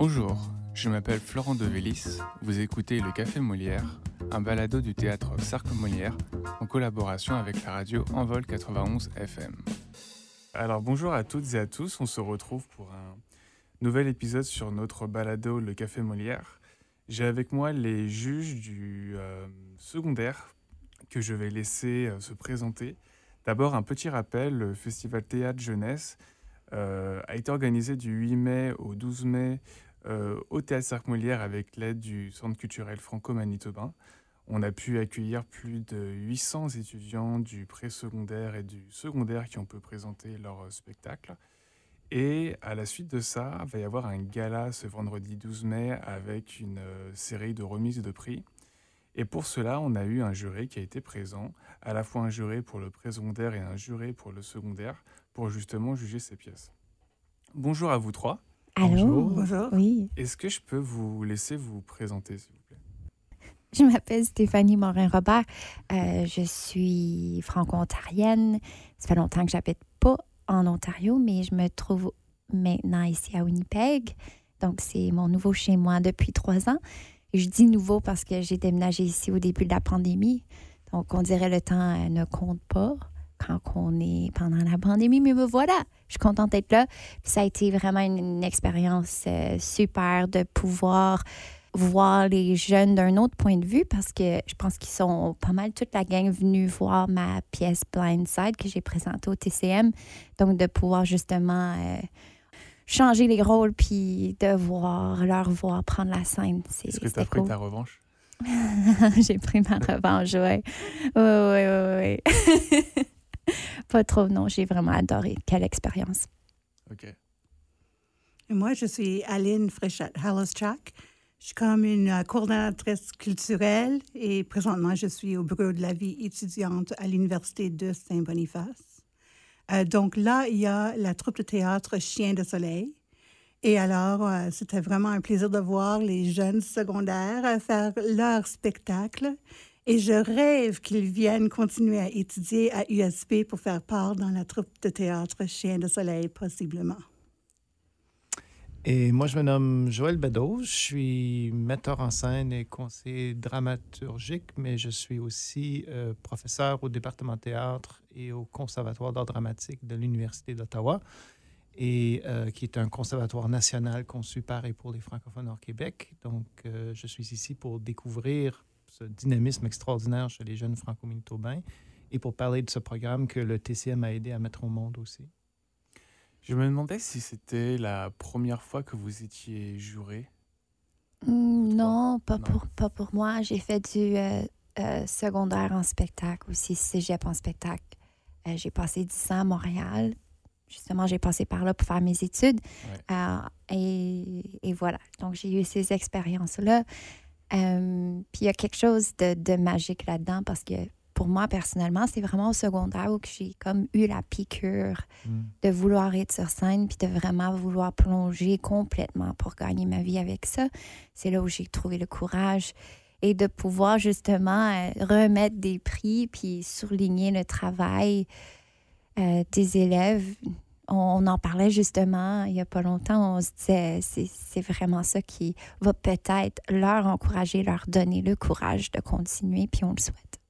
Bonjour, je m'appelle Florent Devélis. Vous écoutez Le Café Molière, un balado du théâtre Cercle Molière en collaboration avec la radio Envol 91 FM. Alors bonjour à toutes et à tous, on se retrouve pour un nouvel épisode sur notre balado Le Café Molière. J'ai avec moi les juges du euh, secondaire que je vais laisser euh, se présenter. D'abord un petit rappel, le Festival Théâtre Jeunesse euh, a été organisé du 8 mai au 12 mai au Théâtre Cercle Molière avec l'aide du Centre culturel franco-manitobain. On a pu accueillir plus de 800 étudiants du pré-secondaire et du secondaire qui ont pu présenter leur euh, spectacle. Et à la suite de ça, il va y avoir un gala ce vendredi 12 mai avec une euh, série de remises de prix. Et pour cela, on a eu un jury qui a été présent, à la fois un jury pour le pré-secondaire et un jury pour le secondaire, pour justement juger ces pièces. Bonjour à vous trois. Allô? Bonjour. Oui, Est-ce que je peux vous laisser vous présenter, s'il vous plaît? Je m'appelle Stéphanie Morin-Robert. Euh, je suis franco-ontarienne. Ça fait longtemps que j'habite pas en Ontario, mais je me trouve maintenant ici à Winnipeg. Donc, c'est mon nouveau chez moi depuis trois ans. Et je dis nouveau parce que j'ai déménagé ici au début de la pandémie. Donc, on dirait le temps euh, ne compte pas quand on est pendant la pandémie. Mais me voilà, je suis contente d'être là. Puis ça a été vraiment une, une expérience euh, super de pouvoir voir les jeunes d'un autre point de vue parce que je pense qu'ils sont pas mal toute la gang venus voir ma pièce Blindside que j'ai présentée au TCM. Donc, de pouvoir justement euh, changer les rôles puis de voir leur voir prendre la scène. c'est- Est-ce que tu as pris cool. ta revanche? J'ai pris ma revanche, ouais. Ouais, ouais, ouais, ouais. pas trop, non. J'ai vraiment adoré. Quelle expérience. Ok. Et moi, je suis Aline Fréchette Halloschak. Je suis comme une euh, coordonnatrice culturelle et présentement, je suis au bureau de la vie étudiante à l'Université de Saint-Boniface. Euh, donc là, il y a la troupe de théâtre Chien de Soleil. Et alors, euh, c'était vraiment un plaisir de voir les jeunes secondaires faire leur spectacle. Et je rêve qu'ils viennent continuer à étudier à USP pour faire part dans la troupe de théâtre Chien de Soleil, possiblement. Et moi, je me nomme Joël Bedos. Je suis metteur en scène et conseiller dramaturgique, mais je suis aussi euh, professeur au département théâtre et au Conservatoire d'art dramatique de l'Université d'Ottawa, et euh, qui est un conservatoire national conçu par et pour les francophones hors Québec. Donc, euh, je suis ici pour découvrir ce dynamisme extraordinaire chez les jeunes franco-manitobains et pour parler de ce programme que le TCM a aidé à mettre au monde aussi? Je me demandais si c'était la première fois que vous étiez juré. Mm, non, pas, Non. Pour, pas pour moi. J'ai fait du euh, euh, secondaire en spectacle aussi, cégep en spectacle. Euh, j'ai passé 10 ans à Montréal. Justement, j'ai passé par là pour faire mes études. Euh, et, et voilà. Donc, j'ai eu ces expériences-là. Euh, puis, il y a quelque chose de, de magique là-dedans parce que pour moi, personnellement, c'est vraiment au secondaire où j'ai comme eu la piqûre Mm. de vouloir être sur scène puis de vraiment vouloir plonger complètement pour gagner ma vie avec ça. C'est là où j'ai trouvé le courage et de pouvoir justement euh, remettre des prix puis souligner le travail euh, des élèves. On, en parlait justement il n'y a pas longtemps. On se disait c'est c'est vraiment ça qui va peut-être leur encourager, leur donner le courage de continuer, puis on le souhaite.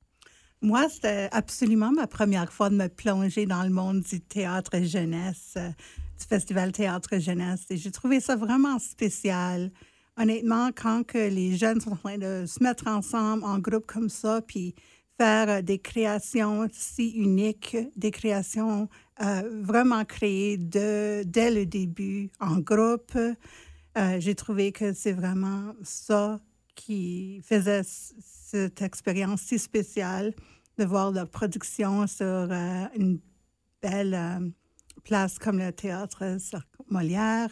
Moi, c'était absolument ma première fois de me plonger dans le monde du théâtre jeunesse, euh, du Festival Théâtre Jeunesse. Et j'ai trouvé ça vraiment spécial. Honnêtement, quand que les jeunes sont en train de se mettre ensemble en groupe comme ça, puis faire euh, des créations si uniques, des créations vraiment créées de, dès le début en groupe, euh, j'ai trouvé que c'est vraiment ça qui faisait cette expérience si spéciale de voir leur production sur euh, une belle euh, place comme le théâtre Molière.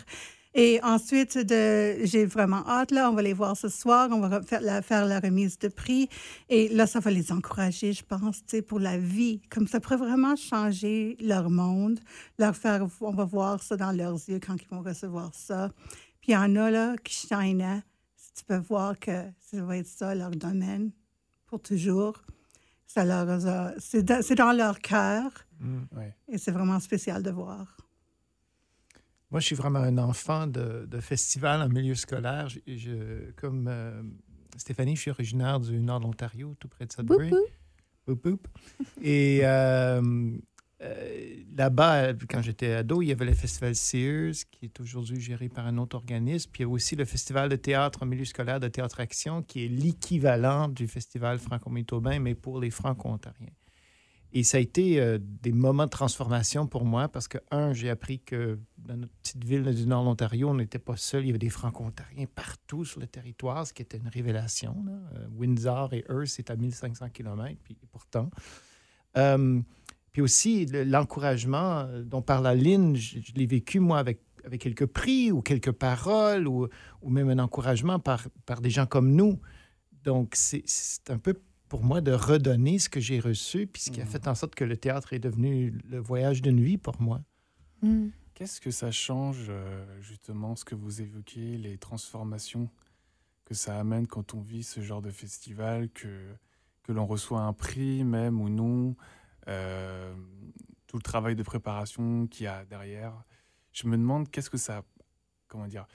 Et ensuite, j'ai vraiment hâte, là, on va les voir ce soir, on va faire la, faire la remise de prix. Et là, ça va les encourager, je pense, pour la vie. Comme ça pourrait vraiment changer leur monde, leur faire, on va voir ça dans leurs yeux quand ils vont recevoir ça. Puis il y en a, là, qui shinaient. Si tu peux voir que ça va être ça, leur domaine, pour toujours. Ça leur c'est dans, leur cœur Mm. Ouais. et c'est vraiment spécial de voir. Moi, je suis vraiment un enfant de, de festival en milieu scolaire. Je, comme euh, Stéphanie, je suis originaire du nord de l'Ontario, tout près de Sudbury. Et euh, euh, là-bas, quand j'étais ado, il y avait le festival Sears, qui est aujourd'hui géré par un autre organisme. Puis il y a aussi le festival de théâtre en milieu scolaire de Théâtre Action, qui est l'équivalent du festival franco-manitobain, mais pour les franco-ontariens. Et ça a été euh, des moments de transformation pour moi parce que, un, j'ai appris que dans notre petite ville du nord de l'Ontario, on n'était pas seul. Il y avait des franco-ontariens partout sur le territoire, ce qui était une révélation. Euh, Windsor et Earth, c'est à 1500 km, puis pourtant. Euh, puis aussi, l'encouragement dont parle Aline, je, je l'ai vécu, moi, avec, avec quelques prix ou quelques paroles ou, ou même un encouragement par, par des gens comme nous. Donc, c'est un peu pour moi de redonner ce que j'ai reçu, puis ce qui a mm. fait en sorte que le théâtre est devenu le voyage d'une vie pour moi. Mm. Qu'est-ce que ça change, euh, justement, ce que vous évoquez, les transformations que ça amène quand on vit ce genre de festival, que, que l'on reçoit un prix même ou non, euh, tout le travail de préparation qu'il y a derrière? Je me demande qu'est-ce que ça, comment dire,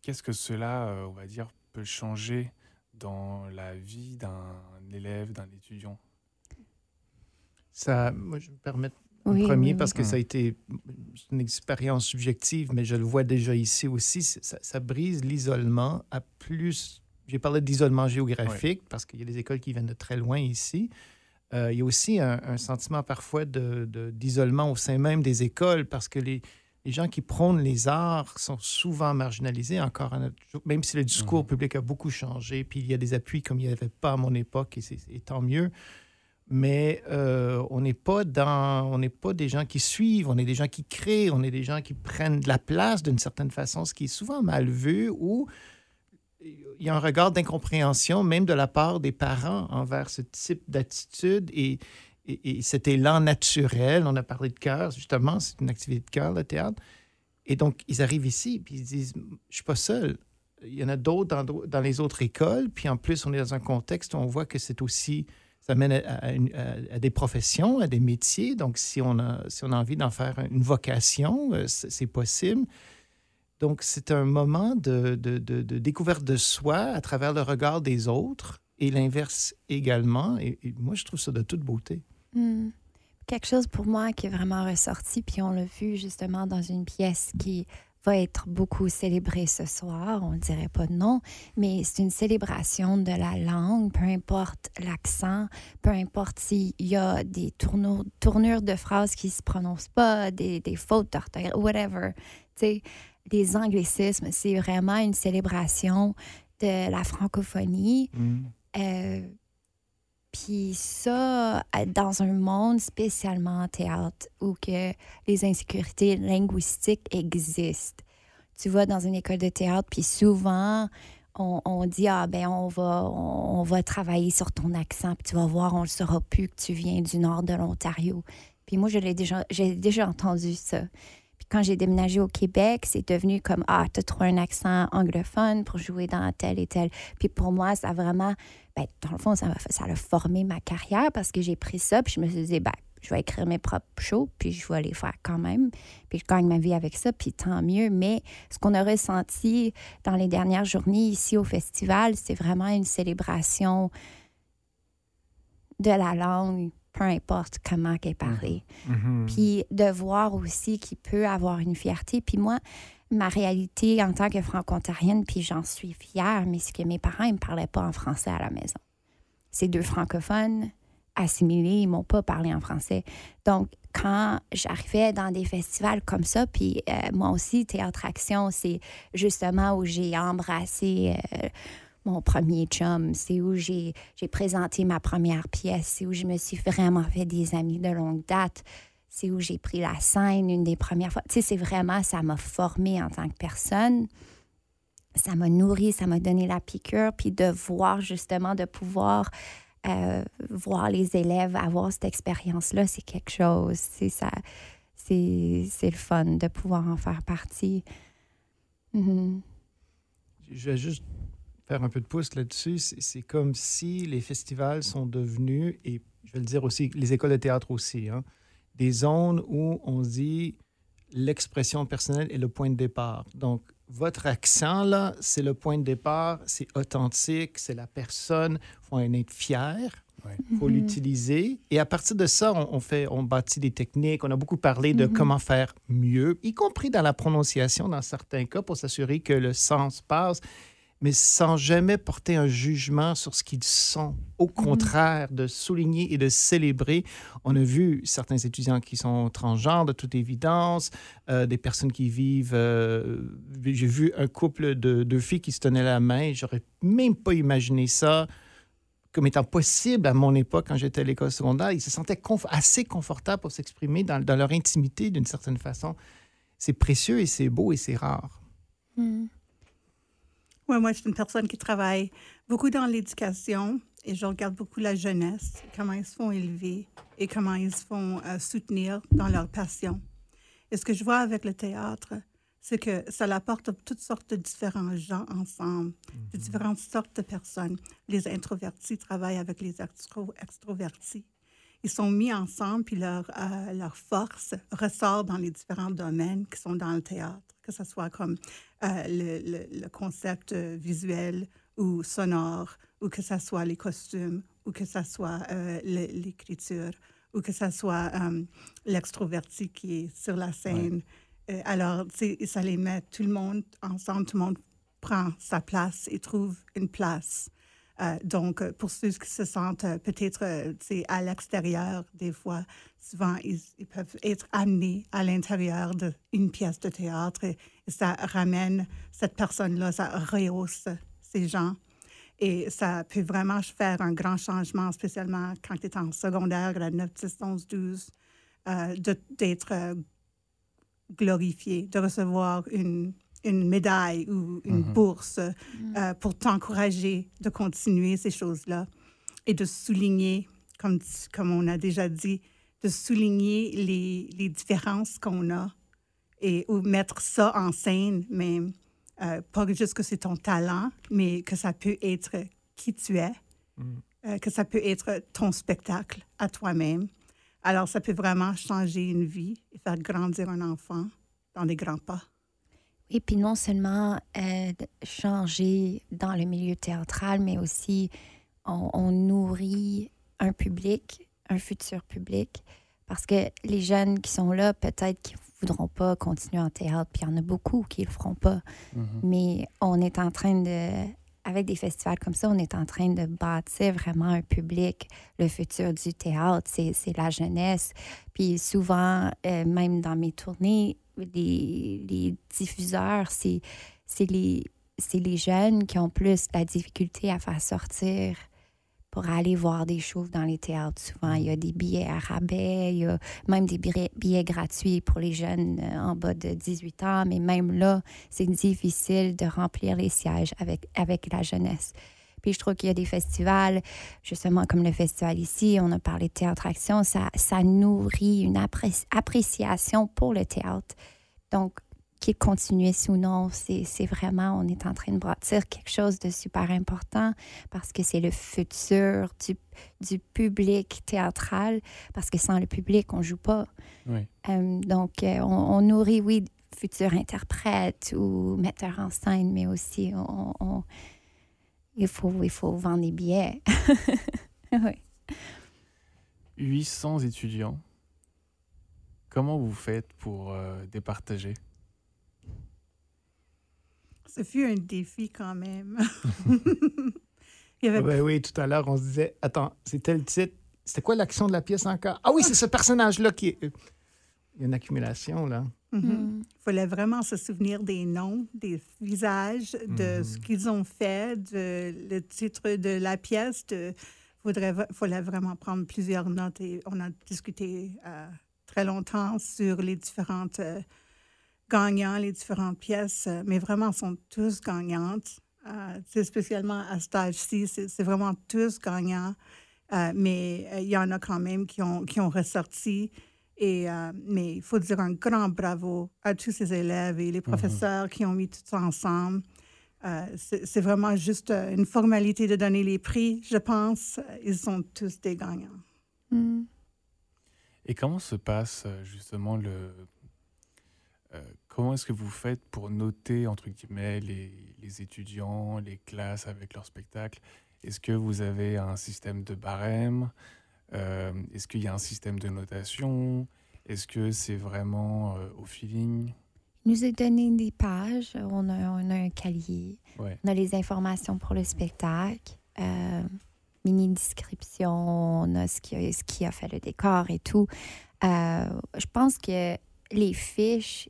qu'est-ce que cela, euh, on va dire, peut changer dans la vie d'un élève, d'un étudiant? Ça, moi, je me permets en premier parce que ça a été une expérience subjective, mais je le vois déjà ici aussi. Ça, brise l'isolement à plus. J'ai parlé d'isolement géographique parce qu'il y a des écoles qui viennent de très loin ici. Euh, il y a aussi un, un sentiment parfois d'isolement de, au sein même des écoles parce que les, les gens qui prônent les arts sont souvent marginalisés encore, même si le discours mhm. public a beaucoup changé, puis il y a des appuis comme il n'y avait pas à mon époque, et, tant mieux. Mais euh, on n'est pas dans, on n'est pas des gens qui suivent, on est des gens qui créent, on est des gens qui prennent de la place d'une certaine façon, ce qui est souvent mal vu ou il y a un regard d'incompréhension même de la part des parents envers ce type d'attitude et, et, cet élan naturel. On a parlé de cœur, justement, c'est une activité de cœur, le théâtre. Et donc, ils arrivent ici, puis ils disent Je suis pas seul. Il y en a d'autres dans, les autres écoles. Puis en plus, on est dans un contexte où on voit que c'est aussi. Ça mène à, des professions, à des métiers. Donc, si on a, si on a envie d'en faire une vocation, euh, c'est possible. Donc, c'est un moment de, de, de, découverte de soi à travers le regard des autres et l'inverse également. et, moi, je trouve ça de toute beauté. Hmm. Quelque chose pour moi qui est vraiment ressorti, puis on l'a vu justement dans une pièce qui va être beaucoup célébrée ce soir, on ne dirait pas non, mais c'est une célébration de la langue, peu importe l'accent, peu importe s'il y a des tournures, de phrases qui ne se prononcent pas, des, des fautes d'orthographe, whatever. Tu sais, les anglicismes, c'est vraiment une célébration de la francophonie. Hmm. Euh, puis ça, dans un monde spécialement en théâtre où que les insécurités linguistiques existent. Tu vas dans une école de théâtre, puis souvent, on, dit ah ben on va on, va travailler sur ton accent puis tu vas voir on ne saura plus que tu viens du nord de l'Ontario puis moi je l'ai déjà j'ai déjà entendu ça quand j'ai déménagé au Québec, c'est devenu comme Ah, tu trop un accent anglophone pour jouer dans tel et tel. Puis pour moi, ça a vraiment, ben, dans le fond, ça, ça a formé ma carrière parce que j'ai pris ça, puis je me suis dit, ben, je vais écrire mes propres shows, puis je vais les faire quand même. Puis je gagne ma vie avec ça, puis tant mieux. Mais ce qu'on a ressenti dans les dernières journées ici au festival, c'est vraiment une célébration de la langue, peu importe comment elle est parlée. Mm-hmm. Mm-hmm. Puis de voir aussi qu'il peut avoir une fierté. Puis moi, ma réalité en tant que franco-ontarienne, puis j'en suis fière, mais c'est que mes parents ne me parlaient pas en français à la maison. C'est deux francophones assimilés, ils m'ont pas parlé en français. Donc, quand j'arrivais dans des festivals comme ça, puis euh, moi aussi, Théâtre Action, c'est justement où j'ai embrassé euh, mon premier chum, c'est où j'ai présenté ma première pièce, c'est où je me suis vraiment fait des amis de longue date, c'est où j'ai pris la scène une des premières fois. Tu sais, c'est vraiment, ça m'a formé en tant que personne. Ça m'a nourri, ça m'a donné la piqûre, puis de voir justement, de pouvoir euh, voir les élèves avoir cette expérience-là, c'est quelque chose. C'est ça, c'est le fun de pouvoir en faire partie. Mm-hmm. Je vais juste faire un peu de pouce là-dessus, c'est comme si les festivals sont devenus, et je vais le dire aussi, les écoles de théâtre aussi, hein, des zones où on se dit l'expression personnelle est le point de départ. Donc, votre accent, là, c'est le point de départ, c'est authentique, c'est la personne, il faut en être fier. Il faut l'utiliser. Et à partir de ça, on, fait, on bâtit des techniques. On a beaucoup parlé de comment faire mieux, y compris dans la prononciation dans certains cas, pour s'assurer que le sens passe mais sans jamais porter un jugement sur ce qu'ils sont. Au mhm. contraire, de souligner et de célébrer. On a vu certains étudiants qui sont transgenres, de toute évidence, euh, des personnes qui vivent. Euh, j'ai vu un couple de deux filles qui se tenaient la main. J'aurais même pas imaginé ça comme étant possible à mon époque quand j'étais à l'école secondaire. Ils se sentaient assez confortables pour s'exprimer dans, leur intimité d'une certaine façon. C'est précieux et c'est beau et c'est rare. Mm moi, je suis une personne qui travaille beaucoup dans l'éducation et je regarde beaucoup la jeunesse, comment ils se font élever et comment ils se font euh, soutenir dans leur passion. Et ce que je vois avec le théâtre, c'est que ça apporte toutes sortes de différents gens ensemble, de mhm. différentes sortes de personnes. Les introvertis travaillent avec les extrovertis. Ils sont mis ensemble, puis leur, euh, leur force ressort dans les différents domaines qui sont dans le théâtre que ce soit comme euh, le, le, concept euh, visuel ou sonore, ou que ce soit les costumes, ou que ce soit euh, l'écriture, ou que ce soit l'extroverti qui est sur la scène. alors, ça les met tout le monde ensemble, tout le monde prend sa place et trouve une place. Euh, donc, euh, pour ceux qui se sentent euh, peut-être à l'extérieur, des fois, souvent, ils, peuvent être amenés à l'intérieur d'une pièce de théâtre et, ça ramène cette personne-là, ça rehausse ces gens. Et ça peut vraiment faire un grand changement, spécialement quand tu es en secondaire, à 9, 10, 11, 12, d'être glorifié, de recevoir une, une médaille ou une mhm. bourse mhm. euh, pour t'encourager de continuer ces choses-là et de souligner, comme, comme on a déjà dit, de souligner les, les différences qu'on a et ou mettre ça en scène, mais euh, pas juste que c'est ton talent, mais que ça peut être qui tu es, mhm. euh, que ça peut être ton spectacle à toi-même. Alors, ça peut vraiment changer une vie et faire grandir un enfant dans des grands pas. Et puis non seulement euh, changer dans le milieu théâtral, mais aussi on, nourrit un public, un futur public, parce que les jeunes qui sont là, peut-être qu'ils ne voudront pas continuer en théâtre, puis il y en a beaucoup qui ne le feront pas. Mm-hmm. Mais on est en train de, avec des festivals comme ça, on est en train de bâtir vraiment un public. Le futur du théâtre, c'est la jeunesse. Puis souvent, euh, même dans mes tournées, les, les diffuseurs, c'est les, les jeunes qui ont plus la difficulté à faire sortir pour aller voir des choses dans les théâtres. Souvent, il y a des billets à rabais, il y a même des billets, gratuits pour les jeunes euh, en bas de 18 ans, mais même là, c'est difficile de remplir les sièges avec, avec la jeunesse. Puis je trouve qu'il y a des festivals, justement comme le festival ici, on a parlé de théâtre action, ça, ça nourrit une appréciation pour le théâtre. Donc, qu'il continuisse ou non, c'est vraiment, on est en train de bâtir quelque chose de super important parce que c'est le futur du, du, public théâtral, parce que sans le public, on joue pas. Euh, donc, euh, on, nourrit, oui, futurs interprètes ou metteurs en scène, mais aussi on, il faut, il faut vendre des billets. oui. 800 étudiants. Comment vous faites pour euh, départager? Ce fut un défi quand même. Oui, tout à l'heure, on se disait, attends, c'était le titre. C'était quoi l'action de la pièce encore? Ah oui, c'est ce personnage-là qui est... Il y a une accumulation, là. Il mm-hmm. mm. fallait vraiment se souvenir des noms, des visages, de ce mm-hmm. qu'ils ont fait, de, le titre de la pièce. Il fallait vraiment prendre plusieurs notes et on a discuté euh, très longtemps sur les différentes euh, gagnants, les différentes pièces, euh, mais vraiment, sont tous gagnantes. c'est spécialement à stage-ci, c'est vraiment tous gagnants, mais il y en a quand même qui ont, qui ont ressorti. Et, euh, mais il faut dire un grand bravo à tous ces élèves et les mhm. professeurs qui ont mis tout ça ensemble. Euh, c'est vraiment juste euh, une formalité de donner les prix, je pense. Ils sont tous des gagnants. Mm. Et comment se passe justement le, comment est-ce que vous faites pour noter, entre guillemets, les, les étudiants, les classes avec leur spectacle? Est-ce que vous avez un système de barème? Est-ce qu'il y a un système de notation? Est-ce que c'est vraiment au feeling? Nous a donné des pages. On a, on a un cahier. On a les informations pour le spectacle. Euh, mini description, on a ce qui, a, ce qui a fait le décor et tout. Euh, je pense que les fiches,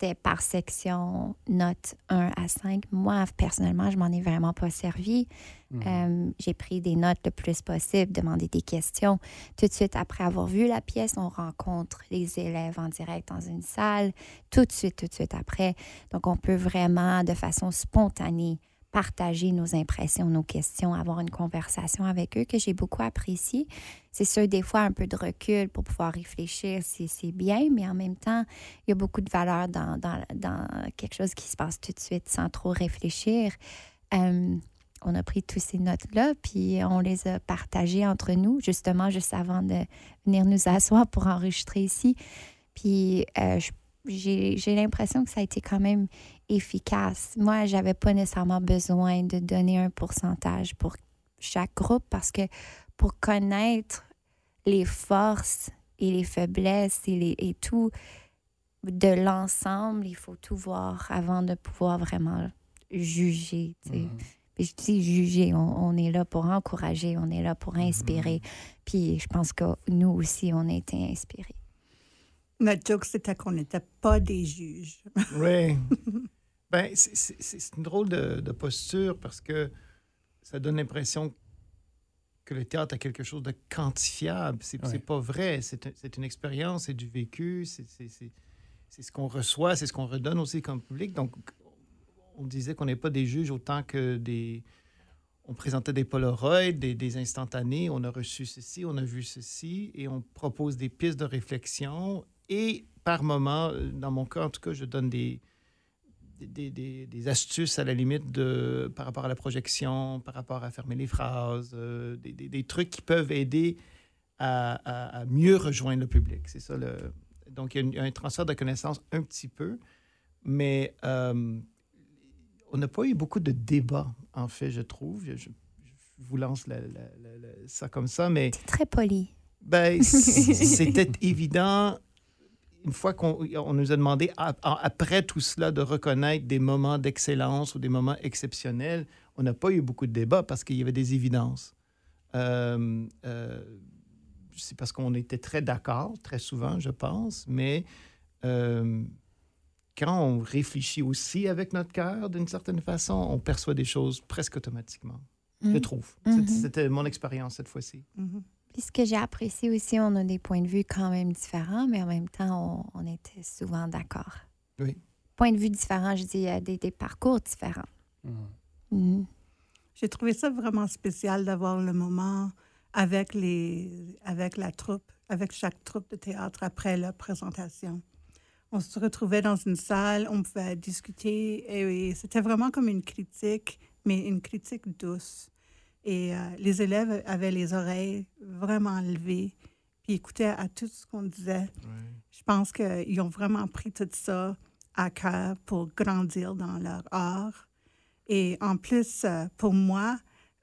c'était par section, notes 1 à 5. Moi, personnellement, je m'en ai vraiment pas servi. Mhm. Euh, j'ai pris des notes le plus possible, demandé des questions. Tout de suite après avoir vu la pièce, on rencontre les élèves en direct dans une salle. Tout de suite, tout de suite après. Donc, on peut vraiment, de façon spontanée, partager nos impressions, nos questions, avoir une conversation avec eux que j'ai beaucoup apprécié. C'est sûr, des fois, un peu de recul pour pouvoir réfléchir, c'est bien, mais en même temps, il y a beaucoup de valeur dans, dans, dans, quelque chose qui se passe tout de suite sans trop réfléchir. Euh, on a pris toutes ces notes-là, puis on les a partagées entre nous, justement, juste avant de venir nous asseoir pour enregistrer ici. Puis euh, j'ai l'impression que ça a été quand même efficace. Moi, j'avais pas nécessairement besoin de donner un pourcentage pour chaque groupe parce que pour connaître les forces et les faiblesses et, les, et tout de l'ensemble, il faut tout voir avant de pouvoir vraiment juger. Mm-hmm. je dis juger, on, est là pour encourager, on est là pour mm-hmm. inspirer. Puis je pense que nous aussi, on a été inspirés. Notre joke, c'était qu'on n'était pas des juges. Oui. Ben, c'est une drôle de, posture parce que ça donne l'impression que le théâtre a quelque chose de quantifiable. C'est n'est pas vrai. C'est une expérience, c'est du vécu, c'est ce qu'on reçoit, c'est ce qu'on redonne aussi comme public. Donc, on disait qu'on n'est pas des juges autant que des. On présentait des Polaroids, des, des, instantanés, on a reçu ceci, on a vu ceci, et on propose des pistes de réflexion. Et par moment, dans mon cas en tout cas, je donne des, des, astuces à la limite de, par rapport à la projection, par rapport à fermer les phrases, euh, des, trucs qui peuvent aider à, mieux rejoindre le public. C'est ça le. Donc, il y, a un transfert de connaissances un petit peu, mais euh, on n'a pas eu beaucoup de débats, en fait, je trouve. Je, vous lance ça comme ça, mais. C'est très poli. Ben, c'était évident une fois qu'on nous a demandé, après tout cela, de reconnaître des moments d'excellence ou des moments exceptionnels, on n'a pas eu beaucoup de débats parce qu'il y avait des évidences. Euh, euh, c'est parce qu'on était très d'accord, très souvent, je pense, mais euh, quand on réfléchit aussi avec notre cœur, d'une certaine façon, on perçoit des choses presque automatiquement, je mm. trouve. Mm-hmm. C'était mon expérience cette fois-ci. Mm-hmm. Puis ce que j'ai apprécié aussi, on a des points de vue quand même différents, mais en même temps, on, était souvent d'accord. Oui. Points de vue différents, je dis, des, des parcours différents. Mmh. Mmh. J'ai trouvé ça vraiment spécial d'avoir le moment avec, les, avec la troupe, avec chaque troupe de théâtre après la présentation. On se retrouvait dans une salle, on pouvait discuter et c'était vraiment comme une critique, mais une critique douce. Et euh, les élèves avaient les oreilles vraiment levées, puis écoutaient à tout ce qu'on disait. Je pense qu'ils ont vraiment pris tout ça à cœur pour grandir dans leur art. Et en plus, euh, pour moi,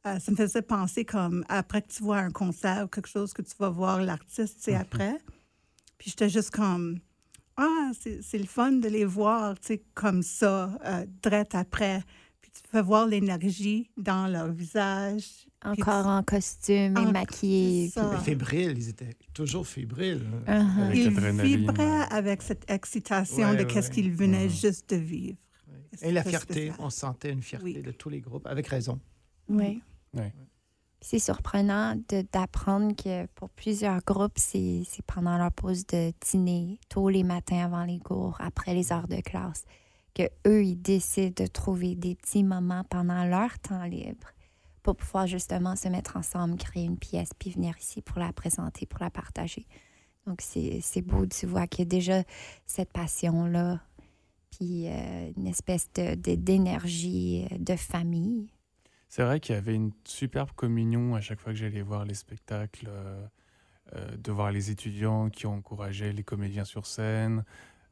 euh, ça me faisait penser comme après que tu vois un concert ou quelque chose que tu vas voir l'artiste, c'est après. Puis j'étais juste comme, ah, c'est le fun de les voir, tu sais, comme ça, drette après tu peux voir l'énergie dans leur visage. Encore en costume et maquillés. Fébriles, ils étaient toujours fébriles. Uh-huh. Ils vibraient avec cette excitation de ce qu'ils venaient uh-huh. juste de vivre. Et la fierté, on sentait une fierté de tous les groupes, avec raison. Oui. C'est surprenant d'apprendre que pour plusieurs groupes, c'est pendant leur pause de dîner, tôt les matins avant les cours, après les heures de classe que eux ils décident de trouver des petits moments pendant leur temps libre pour pouvoir justement se mettre ensemble, créer une pièce, puis venir ici pour la présenter, pour la partager. Donc, c'est beau, tu vois qu'il y a déjà cette passion-là, puis euh, une espèce d'énergie de, de, famille. C'est vrai qu'il y avait une superbe communion à chaque fois que j'allais voir les spectacles, euh, euh, de voir les étudiants qui encouragé les comédiens sur scène,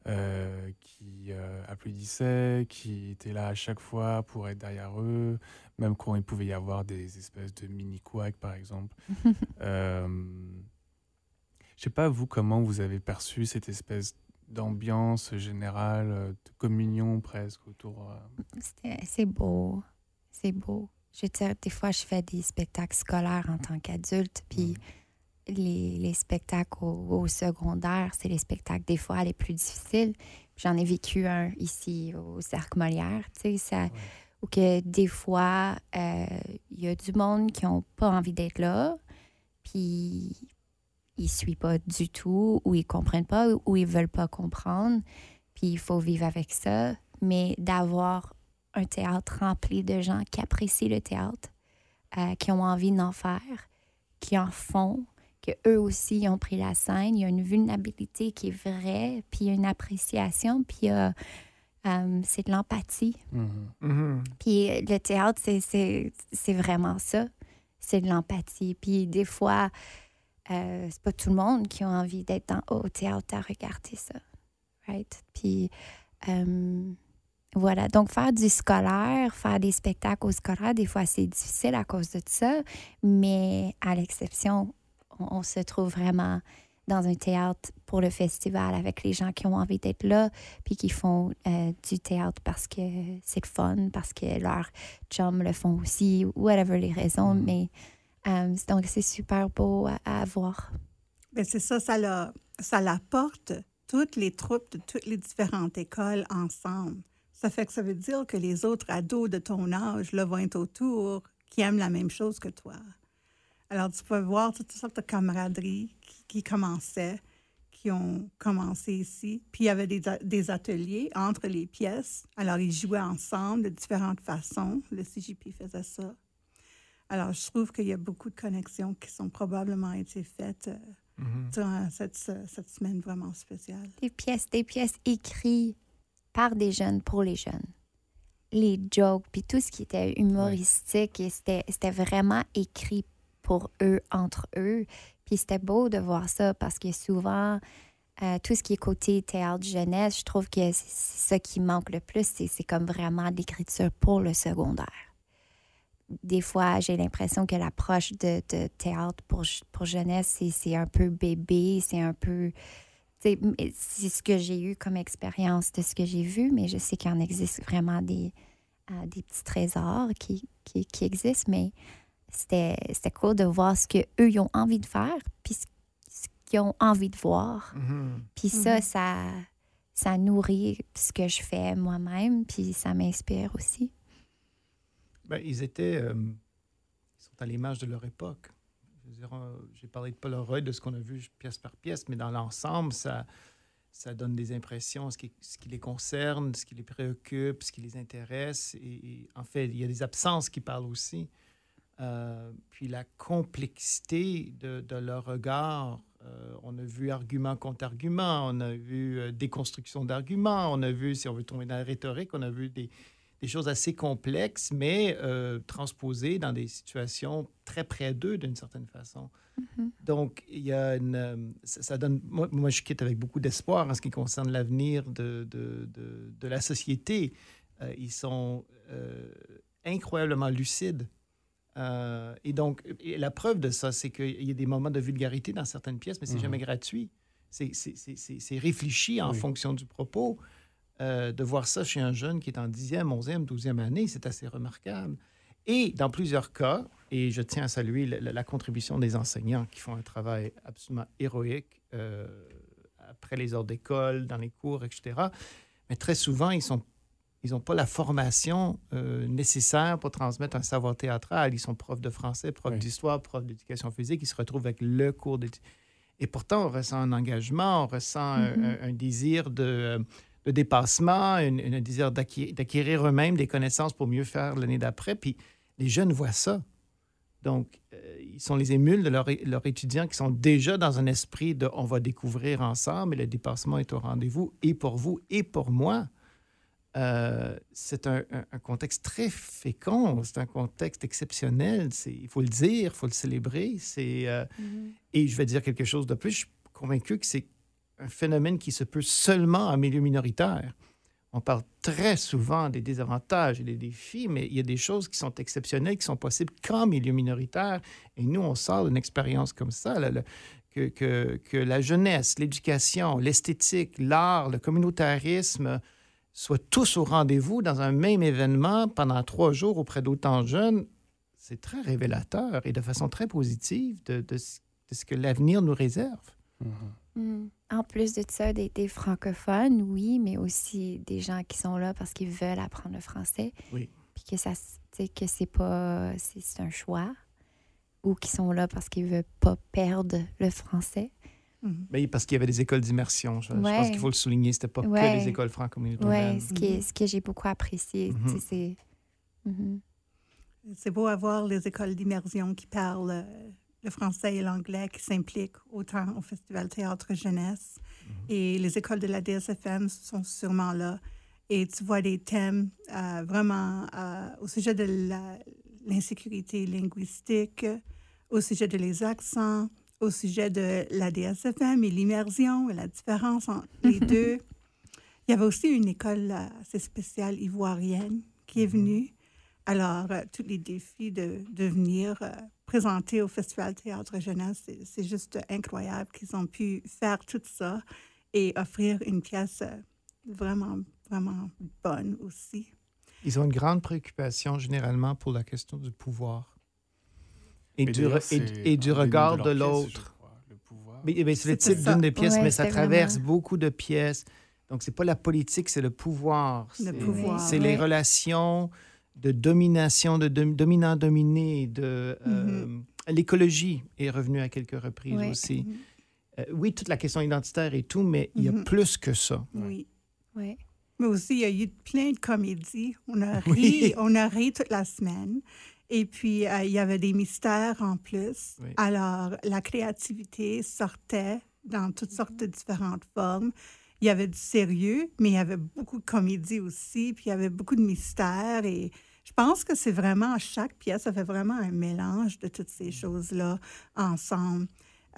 euh, qui applaudissaient, qui étaient là à chaque fois pour être derrière eux, même quand il pouvait y avoir des espèces de mini couacs par exemple. euh, je sais pas vous comment vous avez perçu cette espèce d'ambiance générale, de communion presque autour. C'est beau, c'est beau. Je veux dire, des fois, je fais des spectacles scolaires en tant qu'adulte, puis les, les, spectacles au, secondaire, c'est les spectacles des fois les plus difficiles. J'en ai vécu un ici au Cercle Molière, tu sais, ça, où que des fois, euh, il y a du monde qui n'ont pas envie d'être là, puis ils ne suivent pas du tout, ou ils comprennent pas, ou ils veulent pas comprendre, puis il faut vivre avec ça. Mais d'avoir un théâtre rempli de gens qui apprécient le théâtre, euh, qui ont envie d'en faire, qui en font, que eux aussi ont pris la scène. Il y a une vulnérabilité qui est vraie, puis il y a une appréciation, puis euh, c'est de l'empathie. Mm-hmm. Mm-hmm. Puis le théâtre, c'est vraiment ça. C'est de l'empathie. Puis des fois, euh, c'est pas tout le monde qui a envie d'être au théâtre à regarder ça. Right? Puis voilà, donc faire du scolaire, faire des spectacles au scolaire, des fois c'est difficile à cause de ça, mais à l'exception, on, se trouve vraiment dans un théâtre pour le festival avec les gens qui ont envie d'être là, puis qui font euh, du théâtre parce que c'est le fun, parce que leurs chums le font aussi, whatever les raisons, mm. mais euh, donc c'est super beau à, voir. Ben, c'est ça, ça, la, ça l'apporte toutes les troupes de toutes les différentes écoles ensemble. Ça fait que ça veut dire que les autres ados de ton âge là, vont être autour qui aiment la même chose que toi. Alors, tu peux voir toutes sortes de camaraderies qui, commençaient, qui ont commencé ici. Puis, il y avait des, des, ateliers entre les pièces. Alors, ils jouaient ensemble de différentes façons. Le CJP faisait ça. Alors, je trouve qu'il y a beaucoup de connexions qui sont probablement été faites euh, mm-hmm. durant cette, cette, semaine vraiment spéciale. Des pièces, des pièces écrites par des jeunes pour les jeunes. Les jokes, puis tout ce qui était humoristique, c'était, c'était vraiment écrit pour eux, entre eux. Puis c'était beau de voir ça parce que souvent, euh, tout ce qui est côté théâtre jeunesse, je trouve que c'est, ça qui manque le plus, c'est, comme vraiment l'écriture pour le secondaire. Des fois, j'ai l'impression que l'approche de, de théâtre pour, pour jeunesse, c'est un peu bébé, c'est un peu c'est ce que j'ai eu comme expérience de ce que j'ai vu, mais je sais qu'il en existe vraiment des, euh, des petits trésors qui, qui, qui existent, mais c'était cool de voir ce qu'eux, ils ont envie de faire, puis ce, qu'ils ont envie de voir. Mm-hmm. Puis ça, mm-hmm. ça, ça nourrit ce que je fais moi-même, puis ça m'inspire aussi. Ben, ils étaient... Euh, ils sont à l'image de leur époque. Euh, j'ai parlé de Polaroid, de ce qu'on a vu pièce par pièce, mais dans l'ensemble, ça, ça donne des impressions, ce qui, ce qui les concerne, ce qui les préoccupe, ce qui les intéresse. Et, en fait, il y a des absences qui parlent aussi. Euh, puis la complexité de, de leur regard. Euh, on a vu argument contre argument, on a vu déconstruction d'arguments, on a vu, si on veut tomber dans la rhétorique, on a vu des, des choses assez complexes, mais euh, transposées dans des situations très près d'eux d'une certaine façon. Mm-hmm. Donc, il y a une, euh, ça, donne. Moi, je quitte avec beaucoup d'espoir en ce qui concerne l'avenir de, de, de, la société. Euh, ils sont incroyablement lucides. Et donc, la preuve de ça, c'est qu'il y a des moments de vulgarité dans certaines pièces, mais c'est jamais mm-hmm. gratuit. C'est réfléchi en fonction du propos. Euh, de voir ça chez un jeune qui est en 10e, 11e, 12e année, c'est assez remarquable. Et dans plusieurs cas, et je tiens à saluer la, contribution des enseignants qui font un travail absolument héroïque euh, après les heures d'école, dans les cours, etc. Mais très souvent, ils sont ils n'ont pas la formation euh, nécessaire pour transmettre un savoir théâtral. Ils sont profs de français, profs d'histoire, profs d'éducation physique. Ils se retrouvent avec le cours d'études. Et pourtant, on ressent un engagement, on ressent un, mm-hmm. désir de, le dépassement, un, désir d'acquérir eux-mêmes des connaissances pour mieux faire l'année d'après. Puis les jeunes voient ça. Donc, euh, ils sont les émules de leurs étudiants qui sont déjà dans un esprit de on va découvrir ensemble et le dépassement est au rendez-vous et pour vous et pour moi. Euh, c'est un, contexte très fécond, c'est un contexte exceptionnel. Il faut le dire, il faut le célébrer. C'est, euh, mm-hmm. Et je vais dire quelque chose de plus. Je suis convaincu que c'est un phénomène qui se peut seulement en milieu minoritaire. On parle très souvent des désavantages et des défis, mais il y a des choses qui sont exceptionnelles, qui sont possibles qu'en milieu minoritaire. Et nous, on sort d'une expérience comme ça, que, que, que, la jeunesse, l'éducation, l'esthétique, l'art, le communautarisme soient tous au rendez-vous dans un même événement pendant trois jours auprès d'autant de jeunes. C'est très révélateur et de façon très positive de, de, ce que l'avenir nous réserve. Mm-hmm. Mm. En plus de ça, des, francophones, oui, mais aussi des gens qui sont là parce qu'ils veulent apprendre le français. Oui. Puis que ça, que c'est pas, c'est un choix, ou qui sont là parce qu'ils veulent pas perdre le français. Mm. parce qu'il y avait des écoles d'immersion. Je, pense qu'il faut le souligner. C'était pas que les écoles franco-communautaires. Oui, ce, qui ce que j'ai beaucoup apprécié. Mm-hmm. C'est mm-hmm. C'est beau avoir les écoles d'immersion qui parlent euh, le français et l'anglais qui s'impliquent autant au Festival Théâtre Jeunesse. Mhm. Et les écoles de la DSFM sont sûrement là. Et tu vois des thèmes euh, vraiment euh, au sujet de l'insécurité linguistique, au sujet de les accents, au sujet de la DSFM et l'immersion et la différence entre les deux. Il y avait aussi une école assez spéciale ivoirienne qui est mhm. venue. Alors, euh, tous les défis de, de venir présenté au Festival Théâtre Jeunesse. C'est juste incroyable qu'ils ont pu faire tout ça et offrir une pièce euh, vraiment, vraiment bonne aussi. Ils ont une grande préoccupation généralement pour la question du pouvoir et, du, et, du, regard de, l'autre. Mais, c'est le titre d'une des pièces, mais ça traverse beaucoup de pièces. Donc, c'est pas la politique, c'est le pouvoir. Le pouvoir. C'est les relations de domination, de dominant-dominé, de euh, mm-hmm. l'écologie est revenue à quelques reprises aussi. Mm-hmm. Euh, oui, toute la question identitaire et tout, mais il y a mm-hmm. plus que ça. Oui. oui. Mais aussi, il y a eu plein de comédies. On a ri, on a ri toute la semaine. Et puis, euh, il y avait des mystères en plus. Alors, la créativité sortait dans toutes sortes de différentes formes. Il y avait du sérieux, mais il y avait beaucoup de comédie aussi, puis il y avait beaucoup de mystères. Et je pense que c'est vraiment, chaque pièce, ça fait vraiment un mélange de toutes ces choses-là ensemble,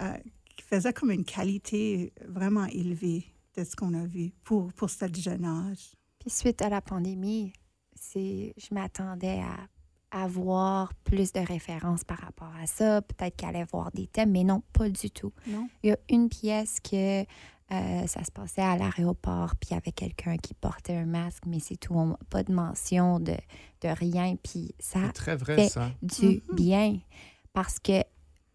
euh, qui faisait comme une qualité vraiment élevée de ce qu'on a vu pour, pour ce jeune âge. Puis suite à la pandémie, c'est, je m'attendais à avoir plus de références par rapport à ça, peut-être qu'elle allait voir des thèmes, mais non, pas du tout. Non. Il y a une pièce que euh, ça se passait à l'aéroport, puis il y avait quelqu'un qui portait un masque, mais c'est tout, pas de mention de, de rien, puis ça très vrai, fait ça. du mm-hmm. bien, parce que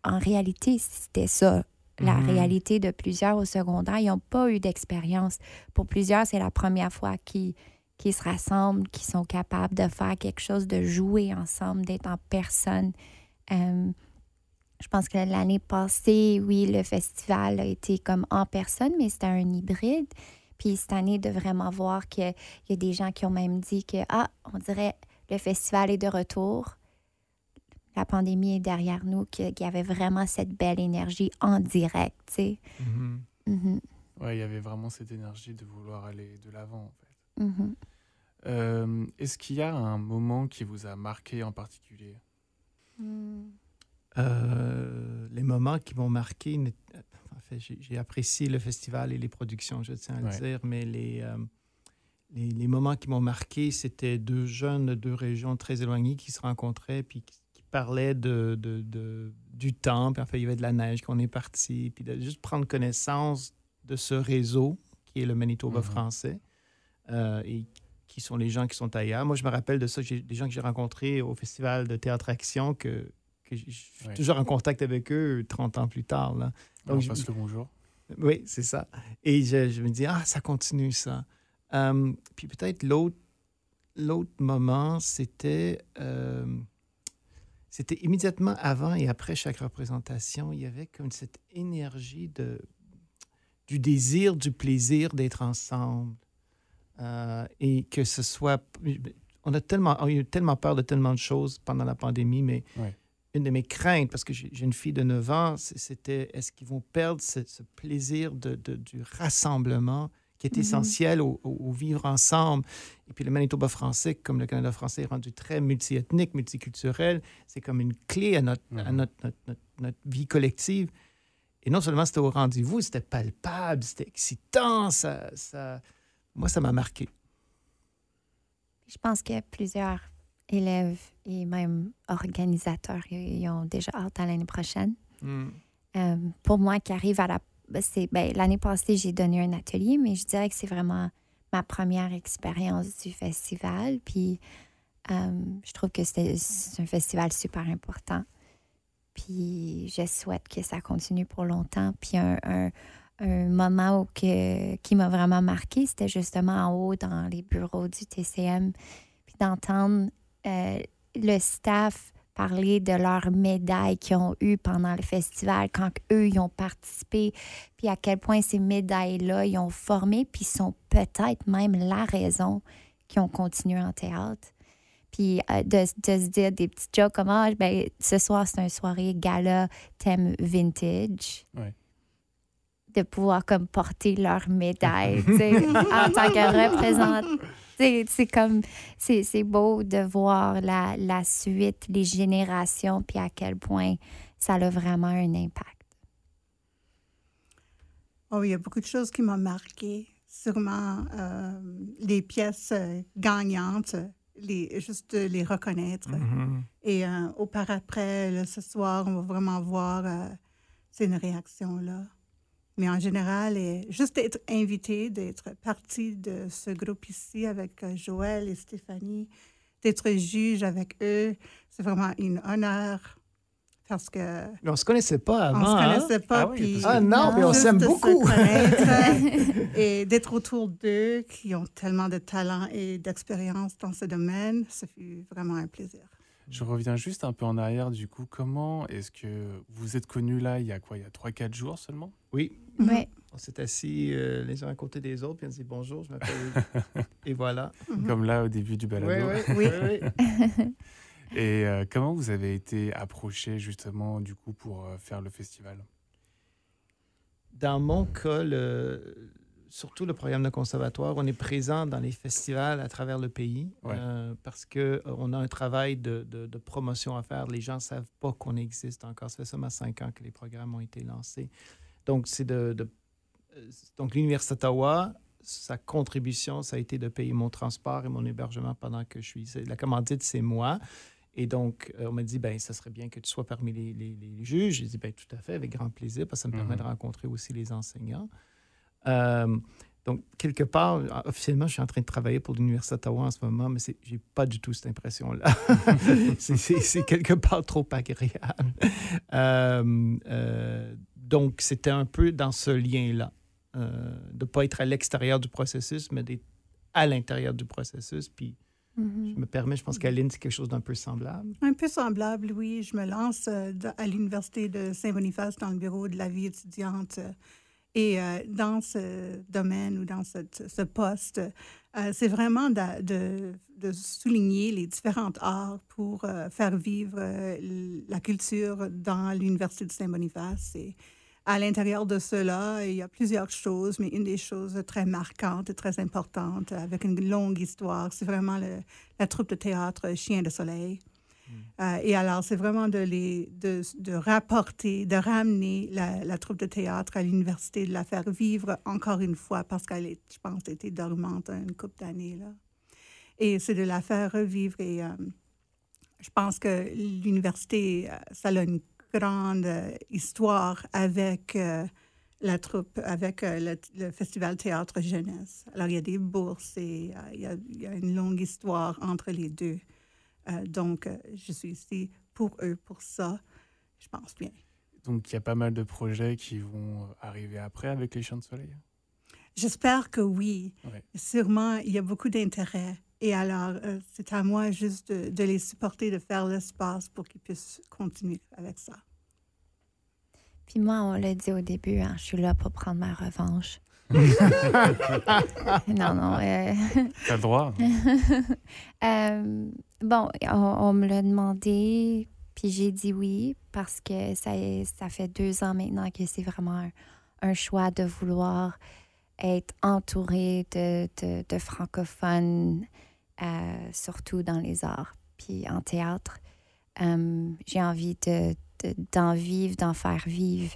en réalité, c'était ça. La mm-hmm. réalité de plusieurs au secondaire, ils n'ont pas eu d'expérience. Pour plusieurs, c'est la première fois qu'ils se rassemblent, qu'ils sont capables de faire quelque chose, de jouer ensemble, d'être en personne. Euh, je pense que l'année passée, oui, le festival a été comme en personne, mais c'était un hybride. Puis cette année, de vraiment voir qu'il y a des gens qui ont même dit que, ah, on dirait le festival est de retour. La pandémie est derrière nous, qu'il y avait vraiment cette belle énergie en direct, tu sais. Mm-hmm. Mm-hmm. Oui, il y avait vraiment cette énergie de vouloir aller de l'avant, en fait. Mm-hmm. Euh, est-ce qu'il y a un moment qui vous a marqué en particulier? Mm. Euh, les moments qui m'ont marqué, en fait, j'ai apprécié le festival et les productions, je tiens à le dire, mais euh, les, les, moments qui m'ont marqué, c'était deux jeunes de deux régions très éloignées qui se rencontraient puis qui, parlaient de, de, du temps, puis en fait, il y avait de la neige, qu'on est parti, puis de juste prendre connaissance de ce réseau qui est le Manitoba mhm. français et qui sont les gens qui sont ailleurs. Moi, je me rappelle de ça, des gens que j'ai rencontrés au festival de Théâtre Action que je suis toujours en contact avec eux 30 ans plus tard. Là. Donc, on passe le bonjour. Oui, c'est ça. Et je, me dis, ah, ça continue ça. Euh, puis peut-être l'autre, l'autre moment, c'était, euh, c'était immédiatement avant et après chaque représentation, il y avait comme cette énergie de, du désir, du plaisir d'être ensemble. Euh, et que ce soit... On a tellement, on a eu tellement peur de tellement de choses pendant la pandémie, mais une de mes craintes, parce que j'ai une fille de 9 ans, c'était est-ce qu'ils vont perdre ce, plaisir de, du rassemblement qui est mm-hmm. essentiel au, vivre ensemble? Et puis le Manitoba français, comme le Canada français, est rendu très multiethnique, multiculturel. C'est comme une clé à, notre, à mm-hmm. notre, notre, notre, vie collective. Et non seulement c'était au rendez-vous, c'était palpable, c'était excitant. Ça, ça... Moi, ça m'a marqué. Je pense que plusieurs élèves et même organisateurs ils ont déjà hâte à l'année prochaine. Hmm. Euh, pour moi qui arrive à la... c'est ben, L'année passée, j'ai donné un atelier, mais je dirais que c'est vraiment ma première expérience du festival. Puis euh, je trouve que c'est c'est un festival super important. Puis je souhaite que ça continue pour longtemps. Puis un, un- un moment où que, qui m'a vraiment marqué, c'était justement en haut dans les bureaux du TCM. Puis d'entendre euh, le staff parler de leurs médailles qu'ils ont eues pendant le festival, quand eux, ils ont participé, puis à quel point ces médailles-là, ils ont formé, puis sont peut-être même la raison qu'ils ont continué en théâtre. Puis euh, de, de se dire des petits jokes comme Ah, ben, ce soir, c'est une soirée gala thème vintage. De pouvoir comme porter leur médaille, en tant que représentant. C'est c'est comme, c'est c'est beau de voir la, la suite, les générations, puis à quel point ça a vraiment un impact. Oh, il y a beaucoup de choses qui m'ont marqué. Sûrement euh, les pièces euh, gagnantes, les, juste de les reconnaître. Mhm. Et euh, au par après, là, ce soir, on va vraiment voir euh, c'est une réaction là. Mais en général, et juste d'être invité, d'être partie de ce groupe ici avec euh, Joël et Stéphanie, d'être juge avec eux, c'est vraiment un honneur parce que Mais on se connaissait pas on avant. se hein? connaissait pas. Ah oui, puis parce Ah non, mais on s'aime se beaucoup. et d'être autour d'eux qui ont tellement de talent et d'expérience dans ce domaine, ce fut vraiment un plaisir. Je reviens juste un peu en arrière, du coup. Comment est-ce que vous êtes connus là, il y a quoi? Il y a 3-4 jours seulement? Oui, Ouais. on s'est assis euh, les uns à côté des autres, puis on s'est dit bonjour, je m'appelle. Et voilà. Mhm. Comme là, au début du Oui, balado. oui, oui. oui. Et euh, comment vous avez été approché, justement, du coup, pour euh, faire le festival? Dans mon cas, le- surtout le programme de conservatoire, on est présent dans les festivals à travers le pays Ouais. euh, parce qu'on a un travail de, de- de promotion à faire. Les gens ne savent pas qu'on existe encore. Ça fait seulement cinq ans que les programmes ont été lancés. Donc, c'est de, de- euh, donc l'Université d'Ottawa, sa contribution, ça a été de payer mon transport et mon hébergement pendant que je suis ici. La commandite, c'est moi. Et donc, euh, on m'a dit, ben, ça serait bien que tu sois parmi les, les- les juges. J'ai dit, ben, tout à fait, avec grand plaisir, parce que ça me permet Mhm. de rencontrer aussi les enseignants. Euh, donc, quelque part, officiellement, je suis en train de travailler pour l'Université d'Ottawa en ce moment, mais je n'ai pas du tout cette impression-là. C'est- quelque part trop agréable. Euh, euh, donc, c'était un peu dans ce lien-là, euh, de ne pas être à l'extérieur du processus, mais d'être à l'intérieur du processus. Puis, Mhm. je me permets, je pense qu'Aline, c'est quelque chose d'un peu semblable. Un peu semblable, oui. Je me lance à l'Université de Saint-Boniface dans le bureau de la vie étudiante. Et euh, dans ce domaine ou dans ce poste, euh, c'est vraiment de, souligner les différents arts pour euh, faire vivre la culture dans l'Université de Saint-Boniface. Et à l'intérieur de cela, il y a plusieurs choses, mais une des choses très marquantes et très importantes, avec une longue histoire, c'est vraiment la troupe de théâtre Chien de Soleil. Euh, et alors, c'est vraiment de, les, de, de rapporter, de ramener la, troupe de théâtre à l'université, de la faire vivre encore une fois, parce qu'elle, est, je pense, était dormante une couple d'années. Là. Et c'est de la faire revivre. Et euh, je pense que l'université, euh, ça a une grande histoire avec la troupe, avec le, Festival Théâtre Jeunesse. Alors, il y a des bourses et il y a une longue histoire entre les deux. Euh, donc, euh, je suis ici pour eux, pour ça. Je pense bien. Donc, il y a pas mal de projets qui vont euh, arriver après avec les Champs de Soleil? J'espère que oui. Ouais. Sûrement, il y a beaucoup d'intérêt. Et alors, euh, c'est à moi juste de, de les supporter, de faire l'espace pour qu'ils puissent continuer avec ça. Puis moi, on l'a dit au début, hein, je suis là pour prendre ma revanche. non, non. euh, T'as le droit. Euh, bon, on, on me l'a demandé, puis j'ai dit oui, parce que ça, ça fait deux ans maintenant que c'est vraiment un, un choix de vouloir être entouré de, de, de francophones, euh, surtout dans les arts, puis en théâtre. J'ai envie de, de- d'en vivre, d'en faire vivre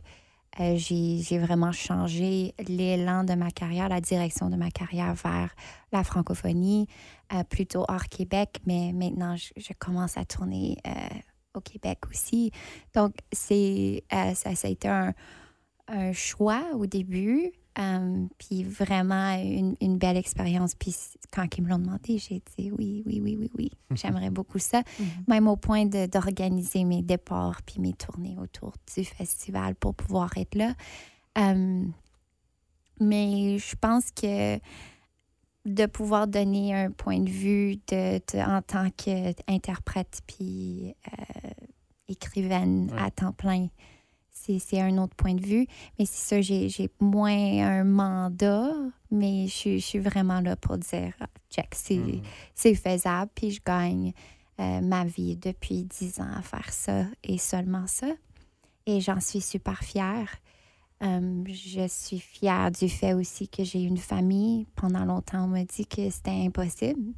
euh, j'ai vraiment changé l'élan de ma carrière, la direction de ma carrière vers la francophonie, euh, plutôt hors Québec, mais maintenant, je, commence à tourner euh, au Québec aussi. Donc, c'est ça, ça a été un choix au début, um, puis vraiment une, une belle expérience. Puis quand ils me l'ont demandé, j'ai dit oui, oui, oui, oui, oui. J'aimerais beaucoup ça. Mhm. Même au point de- d'organiser mes départs puis mes tournées autour du festival pour pouvoir être là. Um, mais je pense que de pouvoir donner un point de vue de, de- en tant qu'interprète puis euh, écrivaine Ouais. à temps plein, c'est un autre point de vue. Mais c'est ça, j'ai moins un mandat, mais je, suis- je suis vraiment là pour dire, ah, check, c'est c'est faisable, puis je gagne euh, ma vie depuis dix ans à faire ça et seulement ça. Et j'en suis super fière. Euh, je suis fière du fait aussi que j'ai une famille. Pendant longtemps, on m'a dit que c'était impossible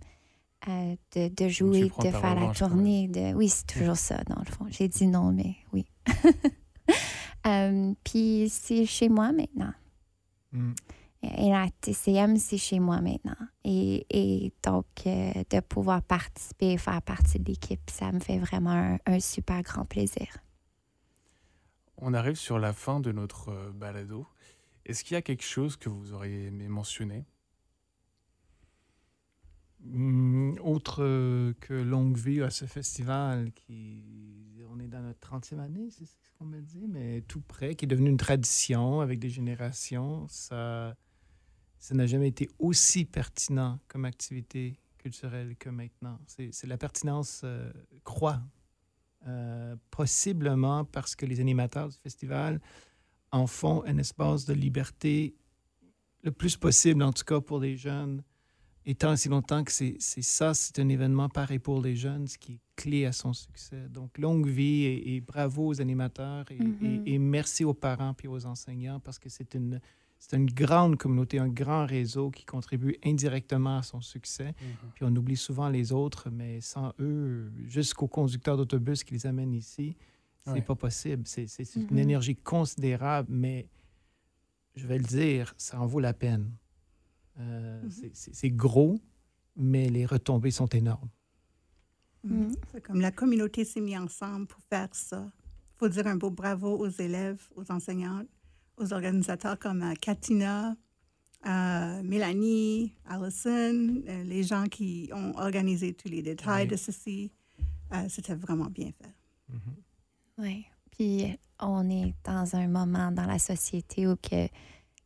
euh, de, de jouer, de faire la tournée. De... Oui, c'est toujours ça, dans le fond. J'ai dit non, mais oui. Euh, puis c'est chez moi maintenant. Mm. Et la TCM, c'est chez moi maintenant. Et, et donc, euh, de pouvoir participer et faire partie de l'équipe, ça me fait vraiment un, un super grand plaisir. On arrive sur la fin de notre euh, balado. Est-ce qu'il y a quelque chose que vous auriez aimé mentionner? Mm, autre que longue vie à ce festival, qui on est dans notre 30e année, c'est ce qu'on me dit, mais tout près, qui est devenu une tradition avec des générations, ça ça n'a jamais été aussi pertinent comme activité culturelle que maintenant. C'est la pertinence euh, croît, Euh, possiblement parce que les animateurs du festival en font un espace de liberté le plus possible, en tout cas pour les jeunes, et tant si longtemps que c'est c'est ça, c'est un événement pareil pour les jeunes, ce qui est clé à son succès. Donc, longue vie et, et bravo aux animateurs et, Mhm. et- et merci aux parents puis aux enseignants parce que c'est une, c'est une grande communauté, un grand réseau qui contribue indirectement à son succès. Puis on oublie souvent les autres, mais sans eux, jusqu'aux conducteurs d'autobus qui les amènent ici, c'est Ouais. pas possible. C'est c'est- c'est une énergie considérable, mais je vais le dire, ça en vaut la peine. Euh, Mhm. c'est- gros, mais les retombées sont énormes. Mhm. C'est comme la communauté s'est mise ensemble pour faire ça. Il faut dire un beau bravo aux élèves, aux enseignantes, aux organisateurs comme euh, Katina, euh, Mélanie, Allison, euh, les gens qui ont organisé tous les détails Oui. de ceci. Euh, C'était vraiment bien fait. Oui. Puis on est dans un moment dans la société où que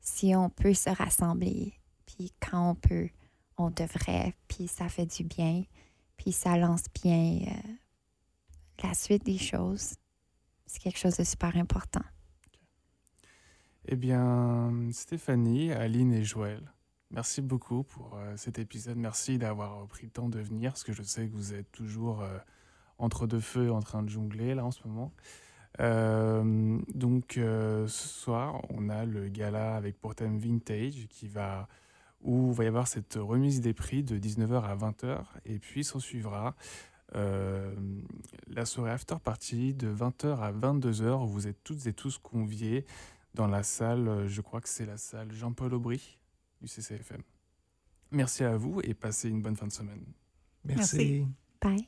si on peut se rassembler, puis quand on peut, on devrait, puis ça fait du bien, puis ça lance bien euh, la suite des choses. C'est quelque chose de super important. Eh bien, Stéphanie, Aline et Joël, merci beaucoup pour euh, cet épisode. Merci d'avoir pris le temps de venir, parce que je sais que vous êtes toujours euh, entre deux feux en train de jongler là en ce moment. Donc ce soir, on a le gala avec pour thème Vintage qui va où il va y avoir cette remise des prix de 19h à 20h et puis s'en suivra euh, la soirée after party de 20h à 22h où vous êtes toutes et tous conviés dans la salle, je crois que c'est la salle Jean-Paul Aubry du CCFM. Merci à vous et passez une bonne fin de semaine. Merci. Merci. Bye.